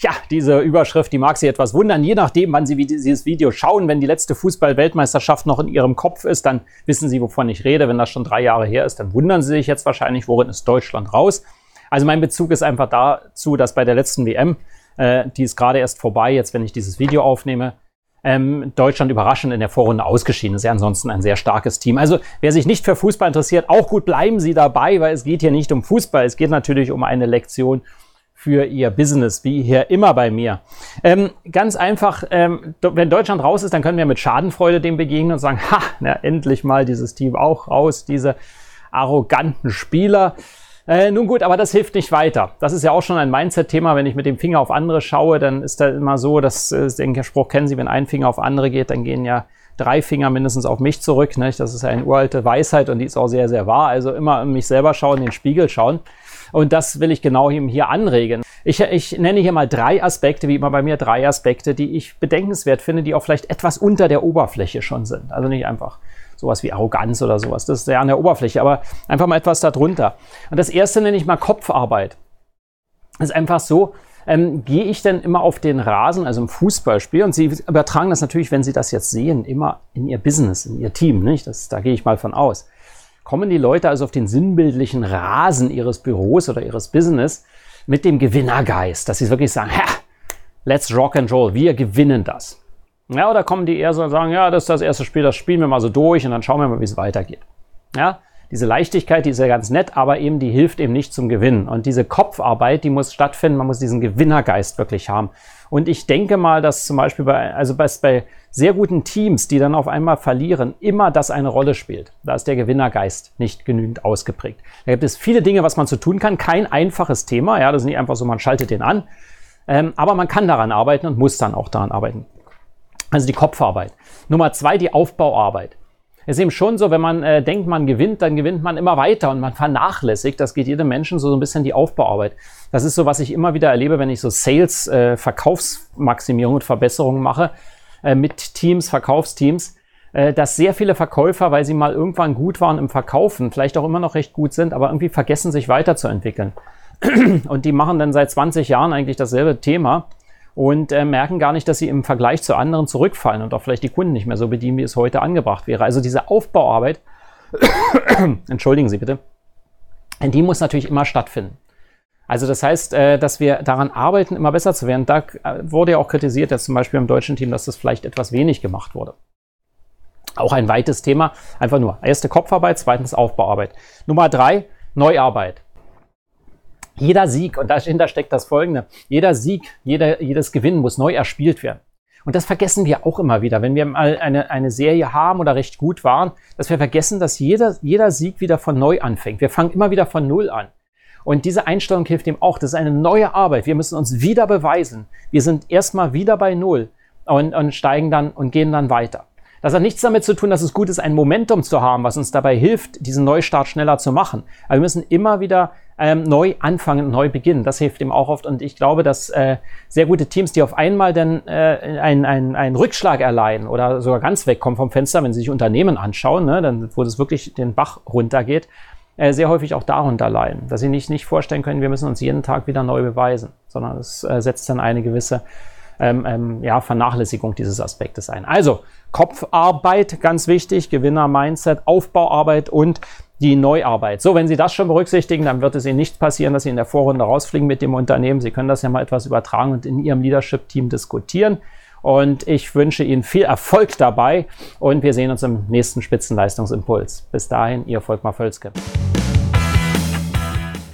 ja, diese Überschrift, die mag Sie etwas wundern, je nachdem, wann Sie dieses Video schauen. Wenn die letzte Fußball-Weltmeisterschaft noch in Ihrem Kopf ist, dann wissen Sie, wovon ich rede. Wenn das schon drei Jahre her ist, dann wundern Sie sich jetzt wahrscheinlich, worin ist Deutschland raus. Also mein Bezug ist einfach dazu, dass bei der letzten WM, äh, die ist gerade erst vorbei, jetzt wenn ich dieses Video aufnehme, ähm, Deutschland überraschend in der Vorrunde ausgeschieden ist. Ja, ansonsten ein sehr starkes Team. Also wer sich nicht für Fußball interessiert, auch gut bleiben Sie dabei, weil es geht hier nicht um Fußball, es geht natürlich um eine Lektion für ihr Business, wie hier immer bei mir. Ähm, ganz einfach, ähm, wenn Deutschland raus ist, dann können wir mit Schadenfreude dem begegnen und sagen, ha, na, endlich mal dieses Team auch raus, diese arroganten Spieler. Äh, nun gut, aber das hilft nicht weiter. Das ist ja auch schon ein Mindset-Thema. Wenn ich mit dem Finger auf andere schaue, dann ist da immer so, dass, äh, den Spruch kennen Sie, wenn ein Finger auf andere geht, dann gehen ja drei Finger mindestens auf mich zurück. Nicht? Das ist ja eine uralte Weisheit und die ist auch sehr, sehr wahr. Also immer in mich selber schauen, in den Spiegel schauen. Und das will ich genau hier anregen. Ich, ich nenne hier mal drei Aspekte, wie immer bei mir drei Aspekte, die ich bedenkenswert finde, die auch vielleicht etwas unter der Oberfläche schon sind. Also nicht einfach sowas wie Arroganz oder sowas. Das ist ja an der Oberfläche, aber einfach mal etwas darunter. Und das erste nenne ich mal Kopfarbeit. Das ist einfach so, ähm, gehe ich denn immer auf den Rasen, also im Fußballspiel, und Sie übertragen das natürlich, wenn Sie das jetzt sehen, immer in Ihr Business, in Ihr Team, nicht? Das, da gehe ich mal von aus kommen die Leute also auf den sinnbildlichen Rasen ihres Büros oder ihres Business mit dem Gewinnergeist, dass sie wirklich sagen, ha, let's rock and roll, wir gewinnen das. Ja, oder kommen die eher so und sagen, ja, das ist das erste Spiel, das spielen wir mal so durch und dann schauen wir mal, wie es weitergeht. Ja, diese Leichtigkeit, die ist ja ganz nett, aber eben die hilft eben nicht zum Gewinnen. Und diese Kopfarbeit, die muss stattfinden, man muss diesen Gewinnergeist wirklich haben. Und ich denke mal, dass zum Beispiel bei, also bei, bei sehr guten Teams, die dann auf einmal verlieren, immer das eine Rolle spielt. Da ist der Gewinnergeist nicht genügend ausgeprägt. Da gibt es viele Dinge, was man zu tun kann. Kein einfaches Thema. Ja, das ist nicht einfach so, man schaltet den an. Ähm, aber man kann daran arbeiten und muss dann auch daran arbeiten. Also die Kopfarbeit. Nummer zwei, die Aufbauarbeit ist eben schon so, wenn man äh, denkt, man gewinnt, dann gewinnt man immer weiter und man vernachlässigt. Das geht jedem Menschen so, so ein bisschen die Aufbauarbeit. Das ist so, was ich immer wieder erlebe, wenn ich so Sales, äh, Verkaufsmaximierung und Verbesserungen mache äh, mit Teams, Verkaufsteams, äh, dass sehr viele Verkäufer, weil sie mal irgendwann gut waren im Verkaufen, vielleicht auch immer noch recht gut sind, aber irgendwie vergessen, sich weiterzuentwickeln. Und die machen dann seit 20 Jahren eigentlich dasselbe Thema und äh, merken gar nicht, dass sie im Vergleich zu anderen zurückfallen und auch vielleicht die Kunden nicht mehr so bedienen, wie es heute angebracht wäre. Also diese Aufbauarbeit, entschuldigen Sie bitte, die muss natürlich immer stattfinden. Also das heißt, äh, dass wir daran arbeiten, immer besser zu werden. Da äh, wurde ja auch kritisiert, dass zum Beispiel im deutschen Team, dass das vielleicht etwas wenig gemacht wurde. Auch ein weites Thema. Einfach nur erste Kopfarbeit, zweitens Aufbauarbeit. Nummer drei, Neuarbeit. Jeder Sieg, und dahinter steckt das Folgende, jeder Sieg, jeder, jedes Gewinn muss neu erspielt werden. Und das vergessen wir auch immer wieder, wenn wir mal eine, eine Serie haben oder recht gut waren, dass wir vergessen, dass jeder, jeder Sieg wieder von neu anfängt. Wir fangen immer wieder von Null an. Und diese Einstellung hilft ihm auch. Das ist eine neue Arbeit. Wir müssen uns wieder beweisen. Wir sind erstmal wieder bei Null und, und steigen dann und gehen dann weiter. Das hat nichts damit zu tun, dass es gut ist, ein Momentum zu haben, was uns dabei hilft, diesen Neustart schneller zu machen. Aber wir müssen immer wieder ähm, neu anfangen, neu beginnen. Das hilft ihm auch oft. Und ich glaube, dass äh, sehr gute Teams, die auf einmal dann äh, einen, einen, einen Rückschlag erleiden oder sogar ganz wegkommen vom Fenster, wenn sie sich Unternehmen anschauen, ne, dann, wo es wirklich den Bach runtergeht, äh, sehr häufig auch darunter leiden. Dass sie nicht, nicht vorstellen können, wir müssen uns jeden Tag wieder neu beweisen, sondern es äh, setzt dann eine gewisse ähm, ähm, ja, Vernachlässigung dieses Aspektes ein. Also Kopfarbeit, ganz wichtig, Gewinner-Mindset, Aufbauarbeit und die Neuarbeit. So, wenn Sie das schon berücksichtigen, dann wird es Ihnen nicht passieren, dass Sie in der Vorrunde rausfliegen mit dem Unternehmen. Sie können das ja mal etwas übertragen und in Ihrem Leadership-Team diskutieren. Und ich wünsche Ihnen viel Erfolg dabei und wir sehen uns im nächsten Spitzenleistungsimpuls. Bis dahin, Ihr Volkmar Völzke.